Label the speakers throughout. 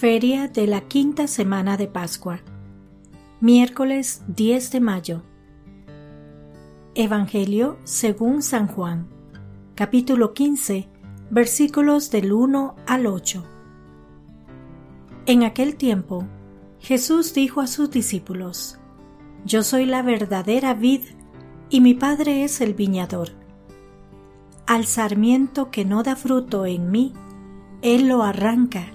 Speaker 1: Feria de la quinta semana de Pascua. Miércoles 10 de mayo. Evangelio según San Juan. Capítulo 15, versículos del 1 al 8. En aquel tiempo, Jesús dijo a sus discípulos, Yo soy la verdadera vid y mi Padre es el viñador. Al sarmiento que no da fruto en mí, Él lo arranca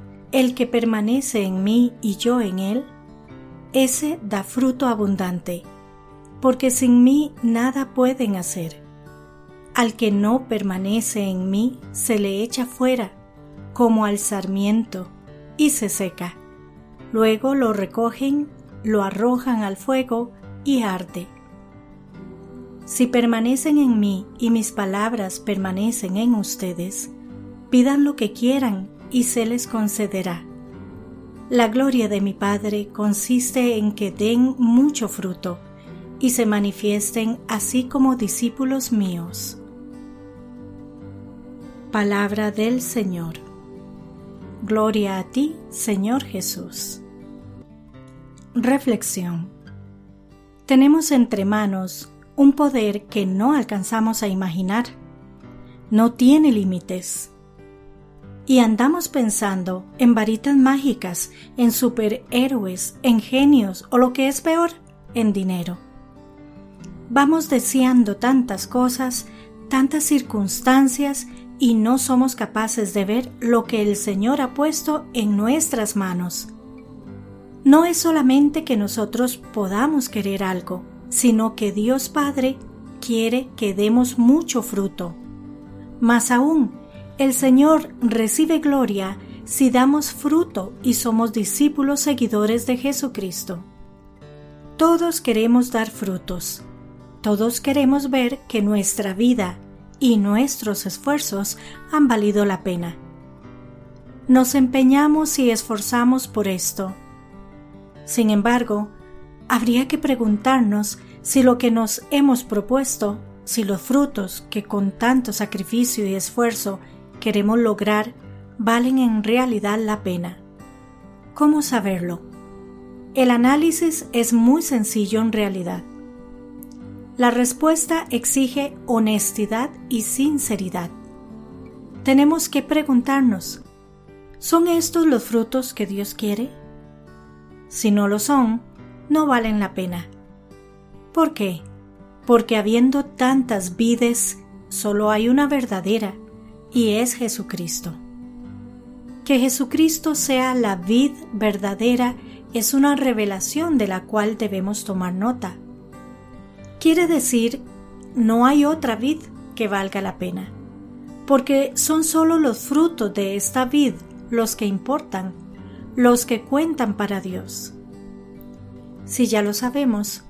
Speaker 1: El que permanece en mí y yo en él, ese da fruto abundante, porque sin mí nada pueden hacer. Al que no permanece en mí se le echa fuera, como al sarmiento, y se seca. Luego lo recogen, lo arrojan al fuego y arde. Si permanecen en mí y mis palabras permanecen en ustedes, pidan lo que quieran y se les concederá. La gloria de mi Padre consiste en que den mucho fruto y se manifiesten así como discípulos míos. Palabra del Señor. Gloria a ti, Señor Jesús. Reflexión. Tenemos entre manos un poder que no alcanzamos a imaginar. No tiene límites y andamos pensando en varitas mágicas, en superhéroes, en genios o lo que es peor, en dinero. Vamos deseando tantas cosas, tantas circunstancias y no somos capaces de ver lo que el Señor ha puesto en nuestras manos. No es solamente que nosotros podamos querer algo, sino que Dios Padre quiere que demos mucho fruto. Más aún, el Señor recibe gloria si damos fruto y somos discípulos seguidores de Jesucristo. Todos queremos dar frutos. Todos queremos ver que nuestra vida y nuestros esfuerzos han valido la pena. Nos empeñamos y esforzamos por esto. Sin embargo, habría que preguntarnos si lo que nos hemos propuesto, si los frutos que con tanto sacrificio y esfuerzo queremos lograr valen en realidad la pena. ¿Cómo saberlo? El análisis es muy sencillo en realidad. La respuesta exige honestidad y sinceridad. Tenemos que preguntarnos, ¿son estos los frutos que Dios quiere? Si no lo son, no valen la pena. ¿Por qué? Porque habiendo tantas vides, solo hay una verdadera y es Jesucristo. Que Jesucristo sea la vid verdadera es una revelación de la cual debemos tomar nota. Quiere decir, no hay otra vid que valga la pena, porque son solo los frutos de esta vid los que importan, los que cuentan para Dios. Si ya lo sabemos,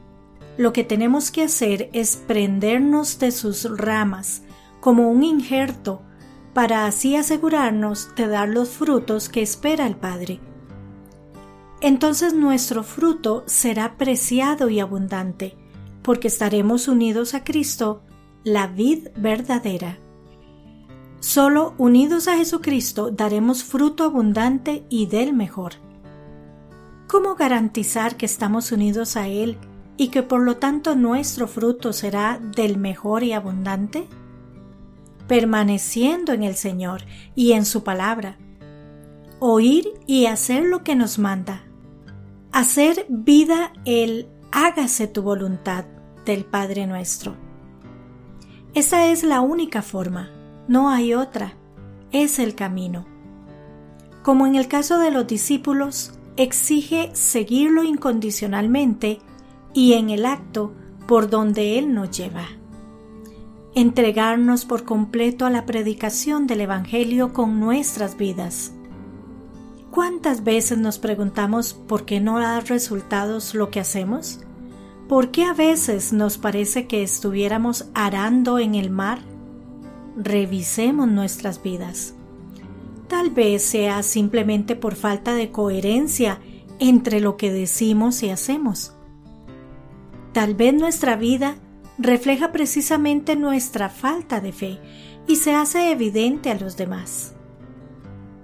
Speaker 1: lo que tenemos que hacer es prendernos de sus ramas como un injerto para así asegurarnos de dar los frutos que espera el Padre. Entonces nuestro fruto será preciado y abundante, porque estaremos unidos a Cristo, la vid verdadera. Solo unidos a Jesucristo daremos fruto abundante y del mejor. ¿Cómo garantizar que estamos unidos a Él y que por lo tanto nuestro fruto será del mejor y abundante? Permaneciendo en el Señor y en su palabra. Oír y hacer lo que nos manda. Hacer vida el hágase tu voluntad del Padre nuestro. Esa es la única forma, no hay otra, es el camino. Como en el caso de los discípulos, exige seguirlo incondicionalmente y en el acto por donde Él nos lleva entregarnos por completo a la predicación del Evangelio con nuestras vidas. ¿Cuántas veces nos preguntamos por qué no da resultados lo que hacemos? ¿Por qué a veces nos parece que estuviéramos arando en el mar? Revisemos nuestras vidas. Tal vez sea simplemente por falta de coherencia entre lo que decimos y hacemos. Tal vez nuestra vida refleja precisamente nuestra falta de fe y se hace evidente a los demás.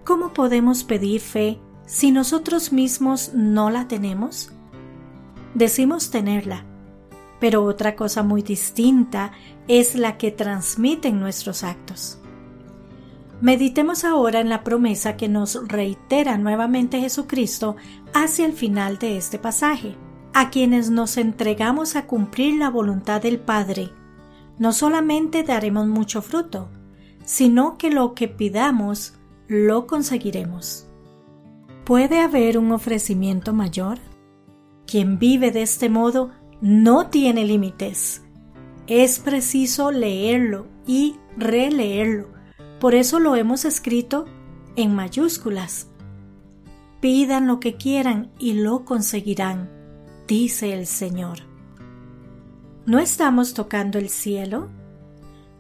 Speaker 1: ¿Cómo podemos pedir fe si nosotros mismos no la tenemos? Decimos tenerla, pero otra cosa muy distinta es la que transmiten nuestros actos. Meditemos ahora en la promesa que nos reitera nuevamente Jesucristo hacia el final de este pasaje. A quienes nos entregamos a cumplir la voluntad del Padre, no solamente daremos mucho fruto, sino que lo que pidamos lo conseguiremos. ¿Puede haber un ofrecimiento mayor? Quien vive de este modo no tiene límites. Es preciso leerlo y releerlo. Por eso lo hemos escrito en mayúsculas. Pidan lo que quieran y lo conseguirán, dice el Señor. ¿No estamos tocando el cielo?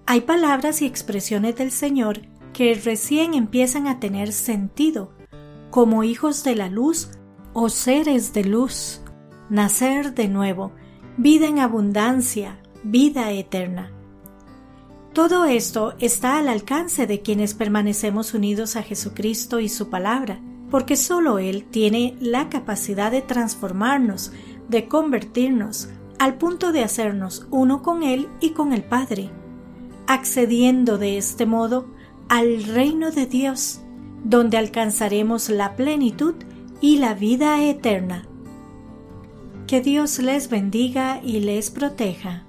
Speaker 1: Hay palabras y expresiones del Señor que recién empiezan a tener sentido, como hijos de la luz o seres de luz, nacer de nuevo, vida en abundancia, vida eterna. Todo esto está al alcance de quienes permanecemos unidos a Jesucristo y su palabra, porque solo Él tiene la capacidad de transformarnos, de convertirnos, al punto de hacernos uno con Él y con el Padre, accediendo de este modo al reino de Dios, donde alcanzaremos la plenitud y la vida eterna. Que Dios les bendiga y les proteja.